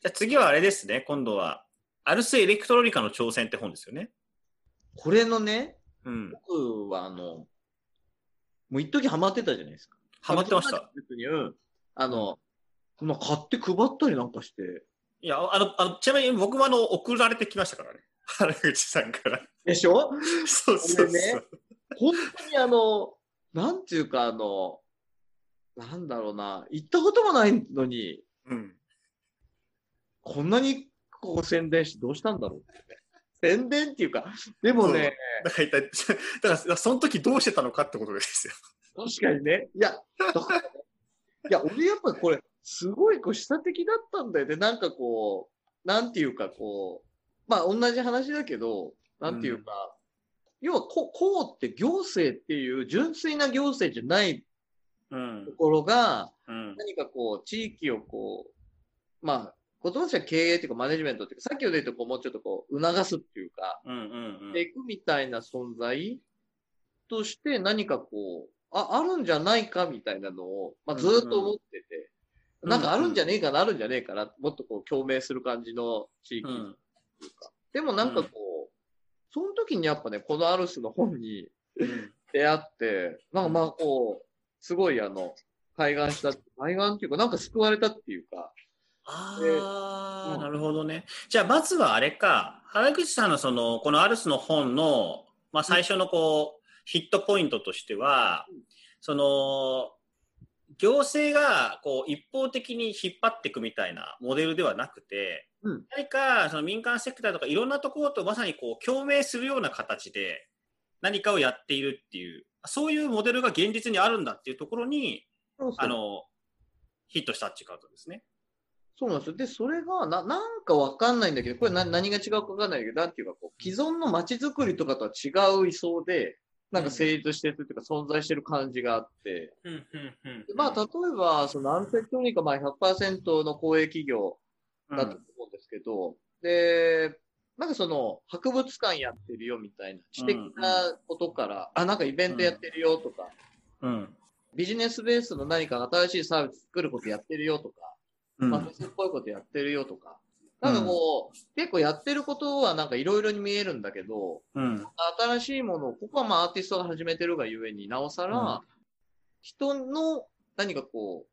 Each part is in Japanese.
じゃあ次はあれですね、今度は、アルス・エレクトロニカの挑戦って本ですよね。これのね、うん。僕はあの、もう一時ハマってたじゃないですか。ハマってました。あの、まあ、買って配ったりなんかして。いや、あの、あのちなみに僕もあの、送られてきましたからね。原口さんから。でしょ？そうそうそう。ね本当にあの、なんていうかあの、なんだろうな、行ったこともないのに、うん。こんなにここ宣伝してどうしたんだろうってね。宣伝っていうか、でもね、だから一体、だから、その時どうしてたのかってことですよ。確かにね。いや、いや、俺やっぱこれ、すごいこう、示唆的だったんだよね。なんかこう、なんていうかこう、まあ同じ話だけど、なんていうか、要はこ、こうって行政っていう純粋な行政じゃないうんと。ころが、うん。何かこう、地域をこう、まあ、言葉としては経営っていうかマネジメントっていうか、さっきので言うとこう、もうちょっとこう、促すっていうか、うんうんうん。でいくみたいな存在として何かこう、あ、あるんじゃないかみたいなのを、まあ、ずーっと思ってて、うんなんかあるんじゃねえかな、あるんじゃねえかな、もっとこう共鳴する感じの地域うんっていうか。でもなんかこう、その時にやっぱね、このアルスの本にうん。出会って、なんかまあこう、すごいあの、開眼した、開眼っていうか、なんか救われたっていうか、ああ、うん。なるほどね。じゃあ、まずはあれか、原口さんのその、このアルスの本の、まあ、最初のこう、ヒットポイントとしてはうん、その、行政がこう一方的に引っ張っていくみたいなモデルではなくて、うん。何かその民間セクターとかいろんなところとまさにこう共鳴するような形で何かをやっているっていう、そういうモデルが現実にあるんだっていうところに、そうそう。あの、ヒットしたっていうことですね。そうなんですよ。で、それが、な、なんかわかんないんだけど、これな何が違うかわかんないけど、なん。ていうか、こう、既存の街づくりとかとは違う位相で、なんか成立してるっていうか、存在してる感じがあって、うんうんうん。でまあ、例えば、そのアンテクトニカ、まあ100%の公営企業だと思うんですけど、で、なんかその、博物館やってるよみたいな、知的なことから、あ、なんかイベントやってるよとか、うん。ビジネスベースの何か新しいサービス作ることやってるよとか、うんまあ、っぽいことやってるよとか、なんかこう、結構やってることはなんかいろいろに見えるんだけど、うん。新しいものを、ここはまあアーティストが始めてるがゆえになおさら、うん。人の何かこう、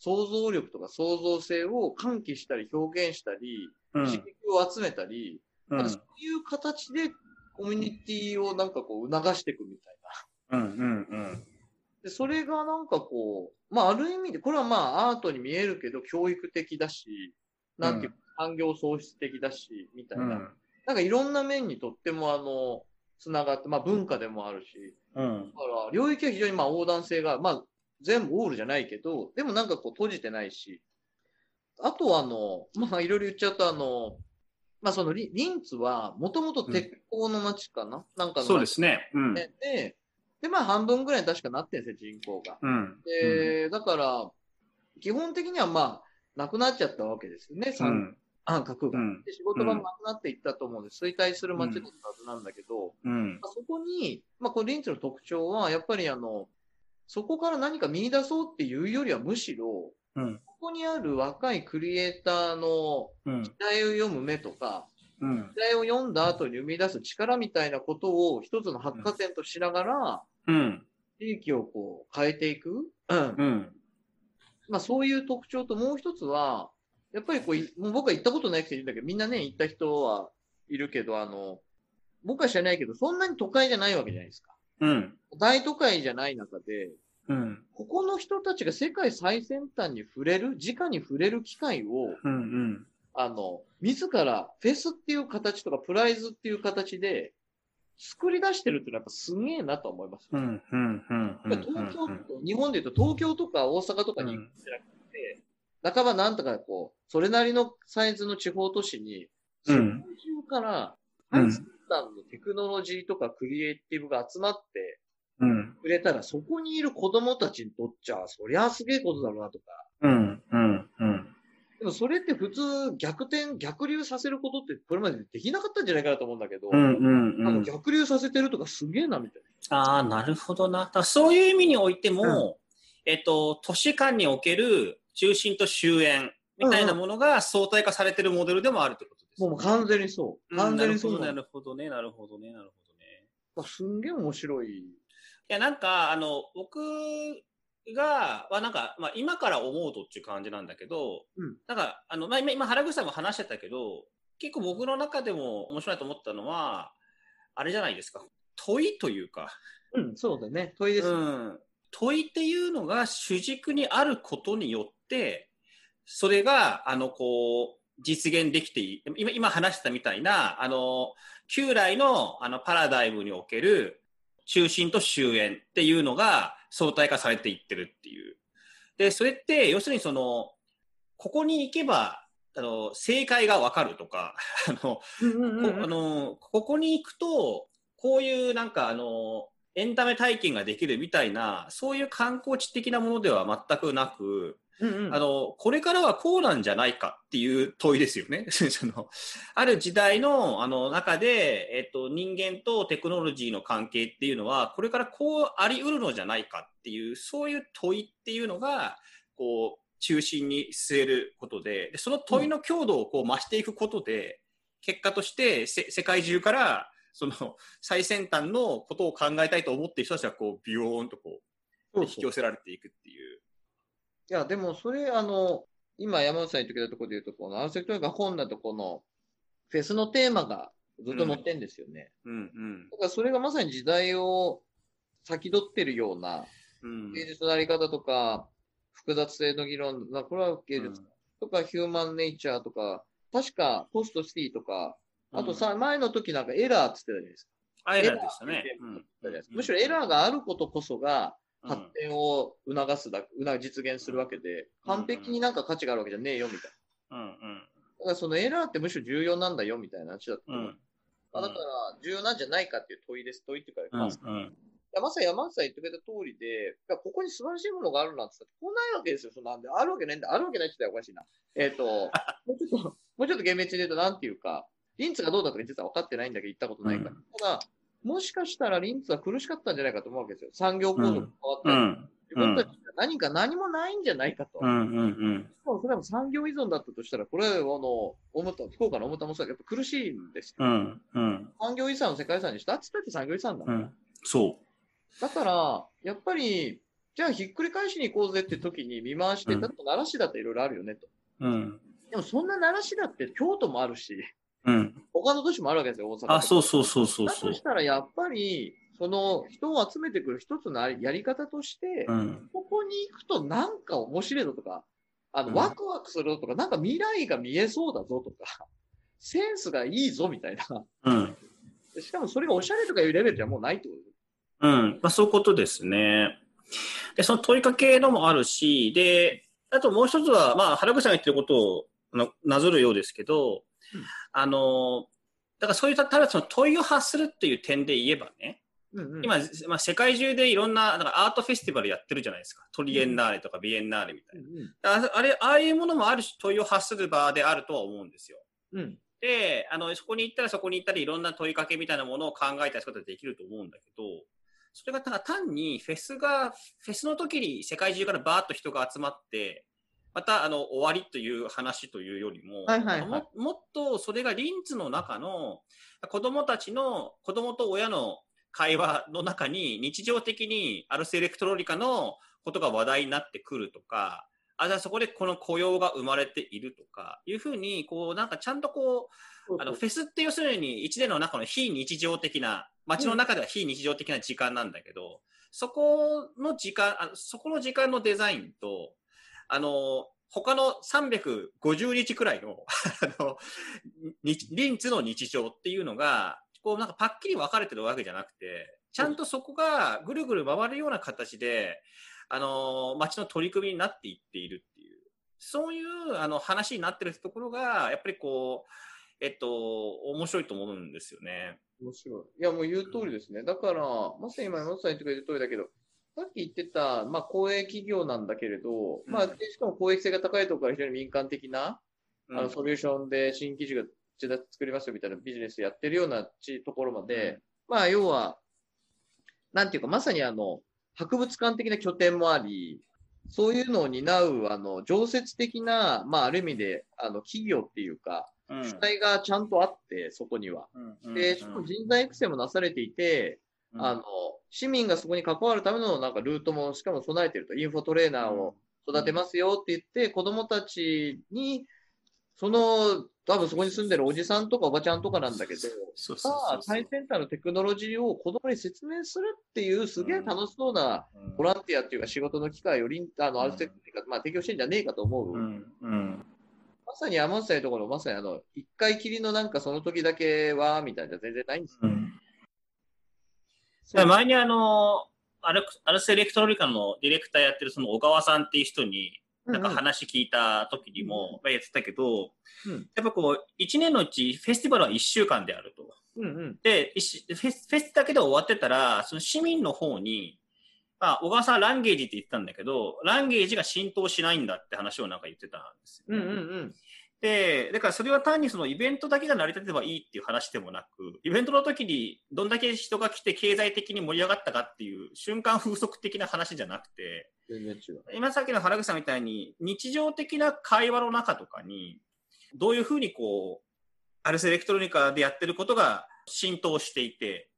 想像力とか創造性を喚起したり表現したり、うん。刺激を集めたり、うん。そういう形でコミュニティをなんかこう促していくみたいな。うんうんで、それがなんかこう、まあある意味で、これはまあアートに見えるけど教育的だし、なんていうか産業創出的だし、みたいな。うん。なんかいろんな面にとってもあの、つながって、まあ文化でもあるし、うん。だから領域は非常にまあ横断性が、まあ全部オールじゃないけど、でもなんかこう閉じてないし、あとはあの、まあいろいろ言っちゃうとあの、まあそのリリンツはもともと鉄鋼の町かな、なんかの町そうですね。うん。で、で、でまあ半分ぐらいに確かなってんですよ、人口が。うん。で、だから、基本的にはまあ、なくなっちゃったわけですよね、三うん。あ核が。うん。で仕事場もなくなっていったと思うんで、衰退する街だったはずなんだけど、うん。まあそこに、まあ、このリンツの特徴は、やっぱりあの、そこから何か見出そうっていうよりは、むしろ、うん。ここにある若いクリエイターのうん。時代を読む目とか、うん時代を読んだ後に生み出す力みたいなことを一つの発火点としながら、うん地域をこう変えていく。うん。うんまあそういう特徴ともう一つは、やっぱりこうい、もう僕は行ったことないくて言うんだけど、みんなね、行った人はいるけど、あの、僕は知らないけど、そんなに都会じゃないわけじゃないですか。うん大都会じゃない中で、うんここの人たちが世界最先端に触れる、直に触れる機会を、うんあの、自らフェスっていう形とかプライズっていう形で作り出してるっていうのはやっぱすげえなと思います。うんうんうんうん東京と、日本で言うと東京とか大阪とかに行くん。じゃなくて、半ばなんとかこう、それなりのサイズの地方都市に、うん。世界中からうん。テクノロジーとかクリエイティブが集まってうん。くれたら、そこにいる子供たちにとっちゃ、そりゃすげえことだろうなとか。うんうんうんでもそれって普通逆転、逆流させることってこれまでできなかったんじゃないかなと思うんだけど、うんうんなんうんか逆流させてるとかすげえなみたいああ、なるほどな。そういう意味においても、えっと、都市間における中心と終焉みたいなものが相対化されてるモデルでもあるってことです、もう完全にそう。完全にそううんな。るほどね、なるほどね、なるほどね。すんげえ面白い。いや、なんか、あの、僕が、はなんか、まあ、今から思うとっていう感じなんだけど、うんなんか、あの、まあ、今、今原口さんも話してたけど、結構僕の中でも面白いと思ったのは、あれじゃないですか。問いというか、うん、そうだね。問いです。うん、問いっていうのが主軸にあることによって、それが、あの、こう、実現できていい。今、今話してたみたいな、あの、旧来の、あの、パラダイムにおける中心と終焉っていうのが相対化されていってるっていう。で、それって、要するにその、ここに行けば、あの、正解がわかるとか、あの、ここに行くと、こういうなんかあの、エンタメ体験ができるみたいな、そういう観光地的なものでは全くなく、うんうんあの、これからはこうなんじゃないかっていう問いですよね。その、ある時代の、あの、中で、えっと、人間とテクノロジーの関係っていうのは、これからこうあり得るのじゃないかっていう、そういう問いっていうのが、こう、中心に据えることで、でその問いの強度をこう増していくことで、結果としてせ世界中から、その最先端のことを考えたいと思っている人たちがこうビヨーンとこう引き寄せられていくっていう。いや、でもそれ、あの、今山内さん言ってくれたところで言うと、このアンセクトが本だとこの、フェスのテーマがずっと載ってんですよね。うんうんだからそれがまさに時代を先取ってるような、うん芸術のあり方とか、複雑性の議論、まあ、これは芸術とか、ヒューマンネイチャーとか、確かポストシティとか、あとさ、前の時なんかエラーって言ってたじゃないですか。アイランドでしたね。むしろエラーがあることこそがうん発展を促すだ、うな実現するわけで、完璧になんか価値があるわけじゃねえよみたいな。うんうんだからそのエラーってむしろ重要なんだよみたいな話だったう。うんまあ、だから重要なんじゃないかっていう問いです。問いっていうか、うんまあうんまさに山内さん言ってくれた通りで、ここに素晴らしいものがあるなんて言ったら、こうないわけですよ。そんなんで、あるわけないんだ。あるわけないって言ったらおかしいな。えっ、と、もうちょっと、もうちょっと厳密に言うと、なんていうか、リンツがどうだとか実は分かってないんだけど、言ったことないから。うんただ、もしかしたらリンツは苦しかったんじゃないかと思うわけですよ。産業構造が変わったり、うん自分たちが何か何もないんじゃないかと。うんうんしかもそれは産業依存だったとしたら、これはあの、思った、福岡の思ったもそうだけど、苦しいんですよ。うんうん産業遺産を世界遺産にしたって言って産業遺産だもんうんそだから、やっぱり、じゃあひっくり返しに行こうぜって時に見回して、うん例えば奈良市だっていろいろあるよねと。ううんでもそんな奈良市だって京都もあるし、うん。他の都市もあるわけですよ、大阪あそうそうそうそうそう。だとしたらやっぱり、その人を集めてくる一つのやり方として、うん。ここに行くとなんか面白いぞとか、あの、うん。ワクワクするぞとか、なんか未来が見えそうだぞとか、センスがいいぞみたいな。うん。しかもそれがおしゃれとかいうレベルじゃもうないってこと。うん、まあ、そういうことですね。で、その問いかけのもあるし、で、あともう一つは、まあ、原口さんが言ってることをあのなぞるようですけど、うんあの、だからそういった、ただその問いを発するっていう点で言えばね、うんうん、今、まあ、世界中でいろんな、なんかアートフェスティバルやってるじゃないですか。トリエンナーレとかビエンナーレみたいな。ああれ、ああいうものもあるし、問いを発する場であるとは思うんですよ。うん。で、あの、そこに行ったらそこに行ったらいろんな問いかけみたいなものを考えたりすることができると思うんだけど、それがただ単にフェスが、フェスの時に世界中からバーッと人が集まって、またあの終わりという話というよりも、はいはいはい。ももっとそれがリンツの中の子供たちの、子供と親の会話の中に日常的にアルスエレクトロニカのことが話題になってくるとか、あ、じゃあそこでこの雇用が生まれているとか、いうふうに、こう、なんかちゃんとこう、あの、フェスって要するに一年の中の非日常的な、街の中では非日常的な時間なんだけど、そこの時間、あそこの時間のデザインと、あの、他の350日くらいの、あの、リンツの日常っていうのが、こうなんかパッキリ分かれてるわけじゃなくて、ちゃんとそこがぐるぐる回るような形で、あの、街の取り組みになっていっているっていう、そういうあの話になってるところが、やっぱりこう、えっと、面白いと思うんですよね。面白い。いや、もう言う通りですね。だから、まさに今、山本さん言ってくれた通りだけど、さっき言ってた、まあ、公営企業なんだけれど、まあ、しかも公益性が高いところから非常に民間的な、うん。あの、ソリューションで新記事が作りますよみたいなビジネスやってるようなちところまで、まあ、要は、なんていうか、まさにあの、博物館的な拠点もあり、そういうのを担う、あの、常設的な、まあ、ある意味で、あの、企業っていうか、うん。主体がちゃんとあって、そこには。うん。で、しかも人材育成もなされていて、うん。あの、市民がそこに関わるためのなんかルートもしかも備えていると、インフォトレーナーを育てますよって言って、子供たちに、その、多分そこに住んでるおじさんとかおばちゃんとかなんだけど、最先端のテクノロジーを子供に説明するっていうすげえ楽しそうなうん。ボランティアっていうか仕事の機会をリンあの、うんある程度まあ提供してんじゃねえかと思う。うん。うん。まさに山内さんのところ、まさにあの、一回きりのなんかその時だけは、みたいな全然ないんですよ。うん前にあの、アルアルスエレクトロニカのディレクターやってるその小川さんっていう人に、なんか話聞いた時にも言ってたけど、うんやっぱこう、1年のうちフェスティバルは1週間であると。うんうん。で、フェスフェスだけで終わってたら、その市民の方に、まあ、小川さんはランゲージって言ってたんだけど、ランゲージが浸透しないんだって話をなんか言ってたんですよ、うんうんうん。で、だからそれは単にそのイベントだけが成り立てばいいっていう話でもなく、イベントの時にどんだけ人が来て経済的に盛り上がったかっていう瞬間風速的な話じゃなくて。今さっきの原口さんみたいに日常的な会話の中とかに、どういうふうにこう、アルスエレクトロニカでやってることが浸透していて、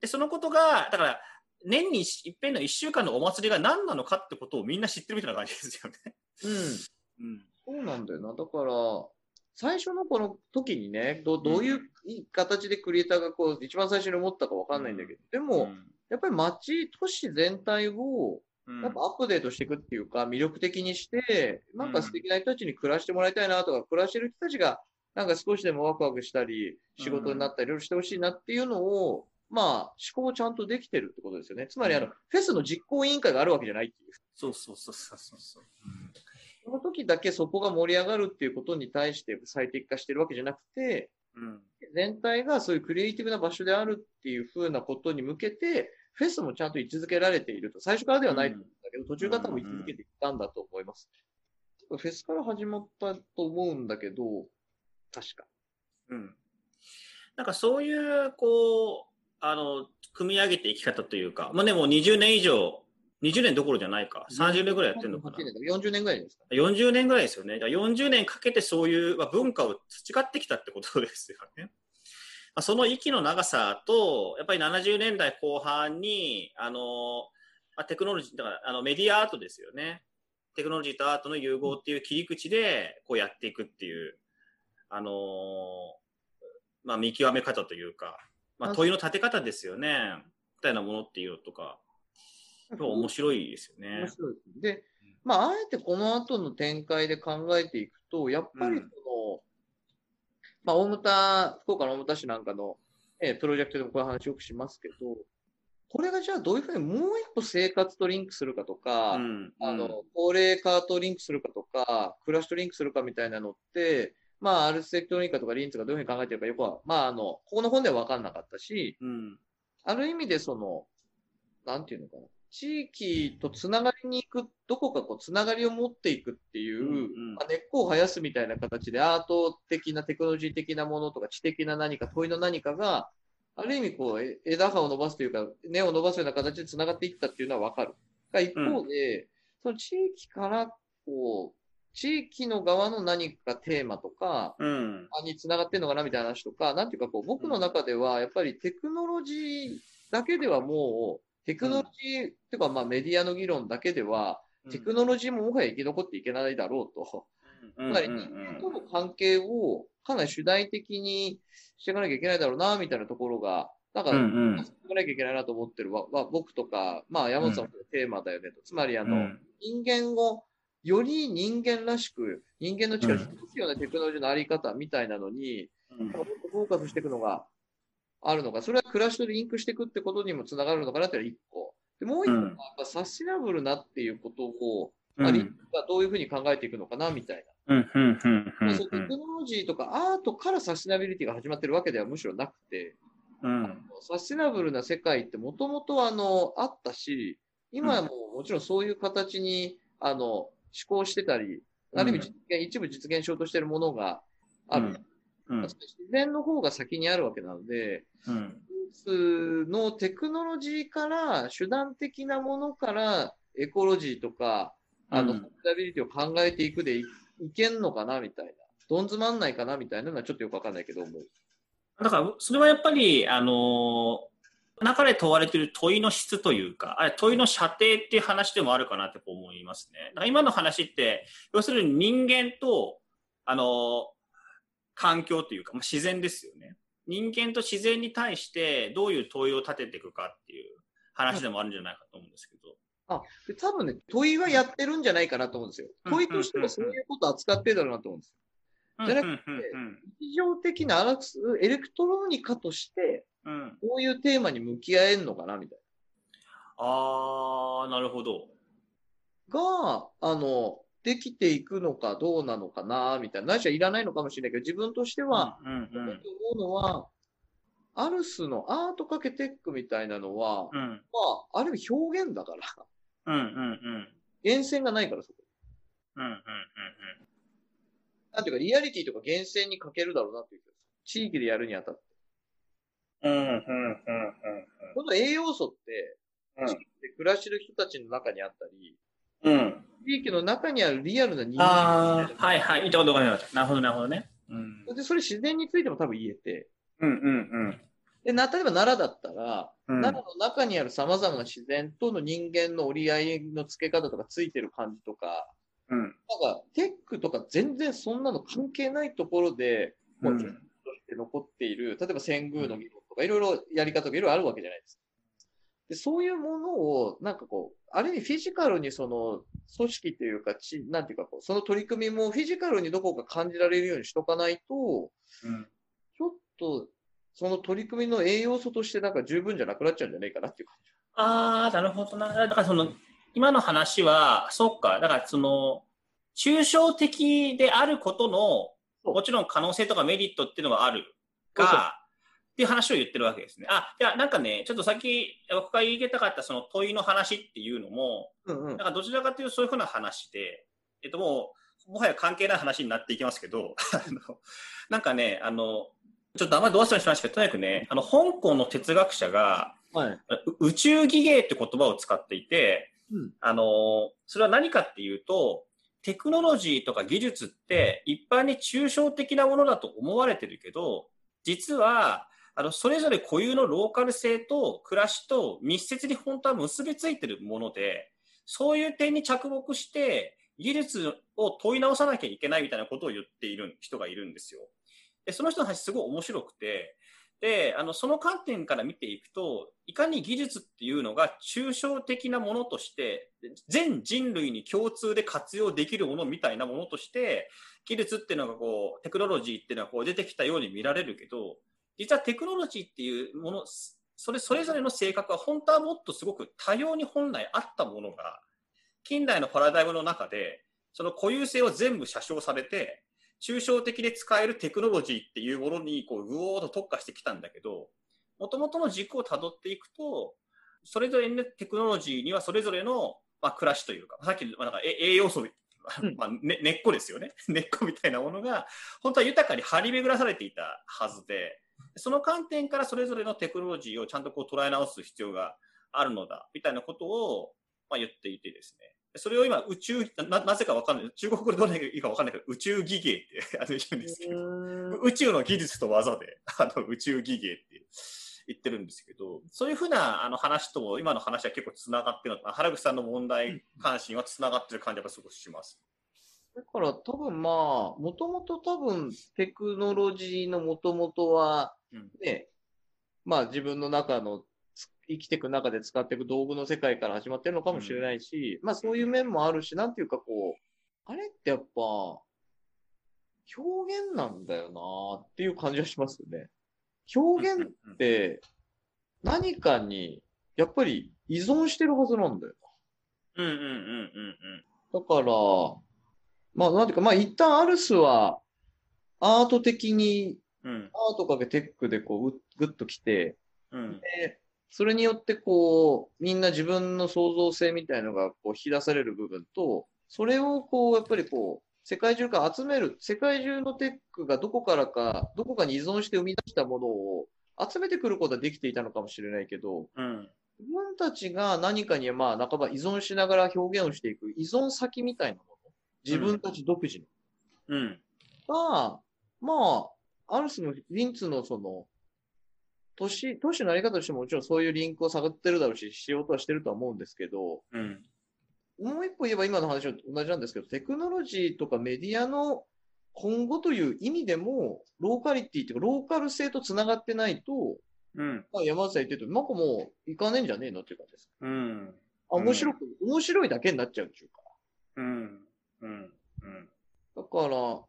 で、そのことが、だから、年に一遍の一週間のお祭りが何なのかってことをみんな知ってるみたいな感じですよね。うん。うん。そうなんだよな。だから、最初のこの時にね、どどういう形でクリエイターがこう、一番最初に思ったかわかんないんだけど、でも、やっぱり街、都市全体を、うん、やっぱアップデートしていくっていうか、魅力的にして、なんか素敵な人たちに暮らしてもらいたいなとか、暮らしてる人たちが、なんか少しでもワクワクしたり、仕事になったり、いろいろしてほしいなっていうのを、まあ、思考をちゃんとできてるってことですよね。つまり、あの、うんフェスの実行委員会があるわけじゃないっていう。そうそうそうそうそうそう。その時だけそこが盛り上がるっていうことに対して最適化してるわけじゃなくて、うん。全体がそういうクリエイティブな場所であるっていうふうなことに向けて、フェスもちゃんと位置づけられていると。最初からではないんだけど、途中から多分位置づけていったんだと思います。フェスから始まったと思うんだけど、確か。うん。なんかそういう、こう、あの、組み上げていき方というか、まあでも20年以上、20年どころじゃないか、30年ぐらいやってるのかな8。年だから40年ぐらいですか？40年ぐらいですよね。だから40年かけてそういうまあ文化を培ってきたってことですよね。まあ、その息の長さと、やっぱり70年代後半に、あの、まあ、テクノロジー、だからあのメディアアートですよね。テクノロジーとアートの融合っていう切り口で、こうやっていくっていう、あのまあ、見極め方というか、まあ、問いの立て方ですよね。みたいなものっていうのとか、面白いですよね面。白いです。で、まあ、あえてこの後の展開で考えていくと、やっぱりその、まあ、大牟田、福岡の大牟田市なんかの、えープロジェクトでもこういう話よくしますけど、これがじゃあどういうふうにもう一歩生活とリンクするかとか、うんあの、高齢化とリンクするかとか、暮らしとリンクするかみたいなのって、まあ、アルスエクトロニカとかリンツがどういうふうに考えてるかよくは、まあ、あの、ここの本では分かんなかったし、うんある意味でその、なんていうのかな。地域とつながりに行く、どこかこう、つながりを持っていくっていう、うんうんまあ、根っこを生やすみたいな形で、アート的なテクノロジー的なものとか、知的な何か、問いの何かが、ある意味こう、え枝葉を伸ばすというか、根を伸ばすような形でつながっていったっていうのはわかる。が一方で、その地域から、こう、地域の側の何かテーマとか、うんにつながってんのかなみたいな話とか、なんていうかこう、僕の中では、やっぱりテクノロジーだけではもう、テクノロジー、っていうかまあメディアの議論だけでは、テクノロジーももはや生き残っていけないだろうと。うん。つまり人間との関係をかなり主題的にしていかなきゃいけないだろうな、みたいなところが、なんか、うんうん。なきゃいけないなと思ってるわ、わ僕とか、まあ山本さんもテーマだよねと。つまりあの、うん。人間をより人間らしく、人間の力を引き出すようなテクノロジーのあり方みたいなのに、うん。もっとフォーカスしていくのがあるのか、それは暮らしとリンクしていくってことにもつながるのかなっていうのが一個。で、もう一個は、うん。やっぱサスティナブルなっていうことを、うん。まあ、リンクがどういうふうに考えていくのかなみたいな。うんうんうんうんそうテクノロジーとかアートからサスティナビリティが始まってるわけではむしろなくて、うん。サスティナブルな世界ってもともとあの、あったし、今はもうもちろんそういう形に、あの、思考してたり、ある意味実現、一部実現しようとしているものがある。うん自然の方が先にあるわけなので、うん技術のテクノロジーから、手段的なものから、エコロジーとか、あの、うんサステナビリティを考えていくでいいけんのかなみたいな。どん詰まんないかなみたいなのはちょっとよくわかんないけど思う。だから、それはやっぱり、あの中で問われている問いの質というか、あれ問いの射程っていう話でもあるかなって思いますね。だから今の話って、要するに人間と、あの環境というか、まあ、自然ですよね。人間と自然に対してどういう問いを立てていくかっていう話でもあるんじゃないかと思うんですけど。あ、で多分ね、問いはやってるんじゃないかなと思うんですよ。うん問いとしてはそういうことを扱ってるだろうなと思うんです。じゃなくて日常的なエレクトロニカとして、こういうテーマに向き合えるのかなみたいあー、なるほど。な。が、あの、できていくのかどうなのかなみたいな。ないしはいらないのかもしれないけど、自分としては、うんうん思うのは、アルスのアートかけテックみたいなのは、うんうんまあ、ある意味表現だから、うんうんうん源泉がないからそこ。うんうんうんなんていうか、リアリティとか源泉に欠けるだろうなっていう。地域でやるにあたって。うんうんうんうんこの栄養素って、うん地域で暮らしてる人たちの中にあったり、うんうん地域の中にあるリアルな人間ああ、はいはい。いいとこどこになるなるほど、なるほどね。うん。で、それ自然についても多分言えて、うんうんで、な、例えば奈良だったら、うん。奈良の中にある様々な自然との人間の折り合いの付け方とかついてる感じとか、うん。なんか、テックとか全然そんなの関係ないところで、もう、として残っている、例えば遷宮の議論とか、いろいろやり方とかいろいろあるわけじゃないですか。で、そういうものを、なんかこう、ある意味フィジカルにその、組織っていうか、ち、なんていうかこう、その取り組みもフィジカルにどこか感じられるようにしとかないと、うん。ちょっと、その取り組みの栄養素としてなんか十分じゃなくなっちゃうんじゃないかなっていう感じ。ああ、なるほどな。だからその、今の話は、そっか。だからその、抽象的であることの、もちろん可能性とかメリットっていうのがあるが、っていう話を言ってるわけですね。あ、いや、なんかね、ちょっとさっき僕が言いたかったその問いの話っていうのも、うんうんなん。かどちらかというとそういうふうな話で、えっともう、もはや関係ない話になっていきますけど、あのなんかね、あの、ちょっとあんまりどうしたらしましたけど、とにかくね、あの、香港の哲学者が、はい。う宇宙技芸って言葉を使っていて、うんあの、それは何かっていうと、テクノロジーとか技術って一般に抽象的なものだと思われてるけど、実は、あの、それぞれ固有のローカル性と暮らしと密接に本当は結びついてるもので、そういう点に着目して、技術を問い直さなきゃいけないみたいなことを言っている人がいるんですよ。で、その人の話すごい面白くて、で、あの、その観点から見ていくと、いかに技術っていうのが抽象的なものとして、全人類に共通で活用できるものみたいなものとして、技術っていうのがこう、テクノロジーっていうのはこう出てきたように見られるけど、実はテクノロジーっていうもの、それそれぞれの性格は本当はもっとすごく多様に本来あったものが、近代のパラダイムの中で、その固有性を全部写生されて、抽象的で使えるテクノロジーっていうものにこうぐおーっと特化してきたんだけど、もともとの軸をたどっていくと、それぞれのテクノロジーにはそれぞれの、まあ、暮らしというか、さっきのまあなんかえ栄養素、まあね、根っこですよね。根っこみたいなものが、本当は豊かに張り巡らされていたはずで、その観点からそれぞれのテクノロジーをちゃんとこう捉え直す必要があるのだ、みたいなことを、まあ、言っていてですね。それを今、宇宙、ななぜかわかんない。中国語でどういいかわかんないけど、宇宙技芸ってあの言うんですけど、宇宙の技術と技で、あの宇宙技芸って言ってるんですけど、そういうふうなあの話とも今の話は結構つながってるのと、原口さんの問題関心はつながってる感じがすごくします。だから多分まあ、もともと多分テクノロジーのもともとはうんね、まあ自分の中のつ生きていく中で使っていく道具の世界から始まってるのかもしれないし、まあそういう面もあるし、なんていうかこう、あれってやっぱ表現なんだよなっていう感じがしますよね。表現って何かにやっぱり依存してるはずなんだよ。うんうんうんうんだから、まあ、なんていうか、まあ、一旦アルスは、アート的に、うん。うんアートかけテックでこう、ぐぐっと来て、うんで、それによってこう、みんな自分の創造性みたいのがこう、引き出される部分と、それをこう、やっぱりこう、世界中から集める、世界中のテックがどこからか、どこかに依存して生み出したものを集めてくることはできていたのかもしれないけど、うん自分たちが何かに、まあ、半ば依存しながら表現をしていく依存先みたいなもの。自分たち独自の。うん。が、まあ、ある種のリンツのその、都市、都市のあり方としてももちろんそういうリンクを探ってるだろうし、しようとはしてるとは思うんですけど、うん。もう一歩言えば今の話と同じなんですけど、テクノロジーとかメディアの今後という意味でも、ローカリティっていうか、ローカル性と繋がってないと、うん。まあ、山内さん言ってると、なんかもう、いかねえんじゃねえのっていう感じです。うん。あ、面白く、面白いだけになっちゃうっていうか。うん。うん。うん。だから、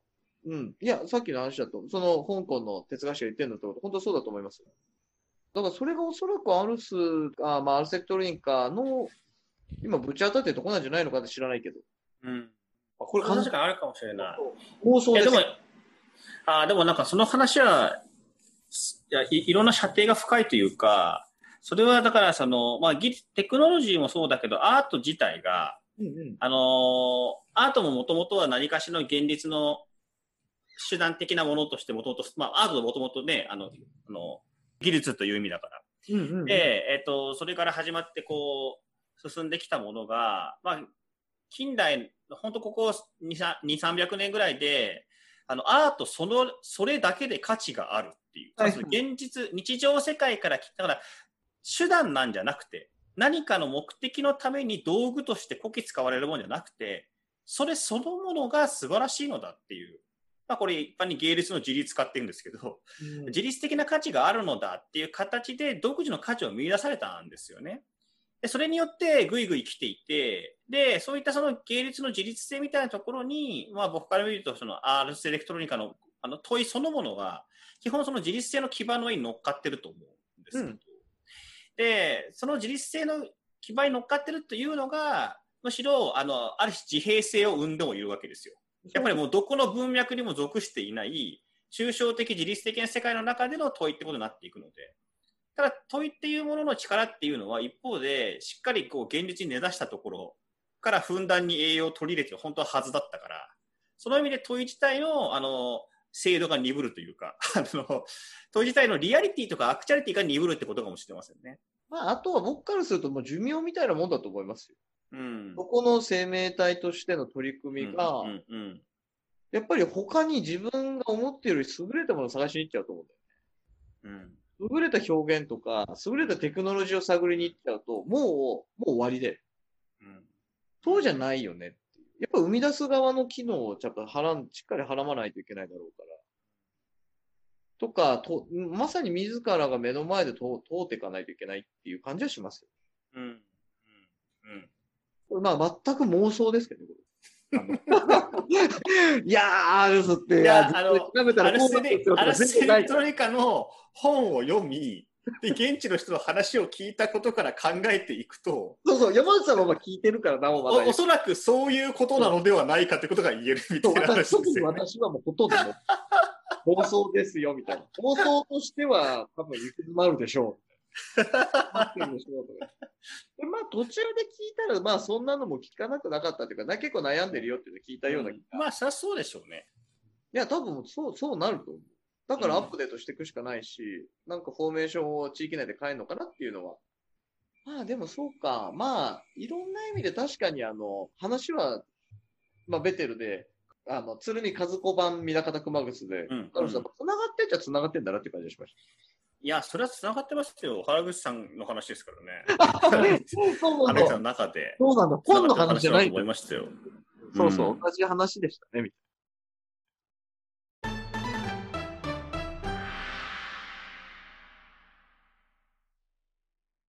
うん。いや、さっきの話だと、その香港の哲学者が言ってるのってこと、本当そうだと思いますよ。だからそれがおそらくアルス、あまあ、アルセクトリンカーの、今ぶち当たってるとこなんじゃないのかって知らないけど。うん。あこれ確かにあるかもしれない。妄想です。いやでも、あでもなんかその話は、いやいいろんな射程が深いというか、それはだからその、まあ、技テクノロジーもそうだけど、アート自体が、うんうん。あのーアートももともとは何かしらの現実の手段的なものとしてもともと、まあ、アートももともとね、あの、あの、技術という意味だから。うんうんうん。で、えっ、と、それから始まってこう、進んできたものが、まあ、近代、本当ここ2、300年ぐらいで、あの、アートその、それだけで価値があるっていう。はい現実、日常世界から来たから、手段なんじゃなくて、何かの目的のために道具としてこき使われるものじゃなくて、それそのものが素晴らしいのだっていう。まあこれ一般に芸術の自立化って言うんですけど、うん自律的な価値があるのだっていう形で独自の価値を見出されたんですよね。でそれによってぐいぐい来ていて、で、そういったその芸術の自律性みたいなところに、まあ僕から見るとそのアールスエレクトロニカのあの問いそのものが、基本その自律性の基盤の上に乗っかってると思うんですけど、うんで、その自律性の基盤に乗っかってるというのが、むしろ、あの、ある種自閉性を生んでもいるわけですよ。やっぱりもうどこの文脈にも属していない、抽象的、自律的な世界の中での問いってことになっていくので、ただ問いっていうものの力っていうのは一方で、しっかりこう現実に根ざしたところからふんだんに栄養を取り入れて本当ははずだったから、その意味で問い自体の、あの、精度が鈍るというか、あの、問い自体のリアリティとかアクチャリティが鈍るってことかもしれませんね。まあ、あとは僕からするともう寿命みたいなもんだと思いますよ。うん。そこの生命体としての取り組みが、うんうんやっぱり他に自分が思っているより優れたものを探しに行っちゃうと思うんだよ。うん優れた表現とか、優れたテクノロジーを探りに行っちゃうと、もう、もう終わりで。うんそうじゃないよねっていう。やっぱ生み出す側の機能をちゃんとはらん、しっかりはらまないといけないだろうから。とか、と、まさに自らが目の前で通通っていかないといけないっていう感じはしますうんうん。まあ、全く妄想ですけど いやー、アルスって、いやあの調べたらこうアルセレなんですよ。とかアルセ全然ないレクトロニカの本を読み、で現地の人の話を聞いたことから考えていくと、そうそう、山内さんはまあ聞いてるからなおまだ。おおそらくそういうことなのではないかということが言えるみたそいうな話ですよね。私はもうほとんどもう放送ですよ、みたいな。放送としては多分行き詰まるでしょう。で途中で聞いたら、まあそんなのも聞かなくなかったというか、な結構悩んでるよっていうの聞いたような気が。いまあ、そりゃそうでしょうね。や、多分そう、そうなると思う。だからアップデートしていくしかないし、なんかフォーメーションを地域内で変えるのかなっていうのは。まあでもそうか。まあ、いろんな意味で確かにあの、話は、まあベテルで、あの、鶴見和子版南方熊楠で、うん繋がってんじゃ繋がってんだなっていう感じがしましいや、それは繋がってますよ。原口さんの話ですからね。た。そう原口さんの中で。そうなんだ。本の話じゃないと思いましたよ。そうそう、うん同じ話でしたね、みたい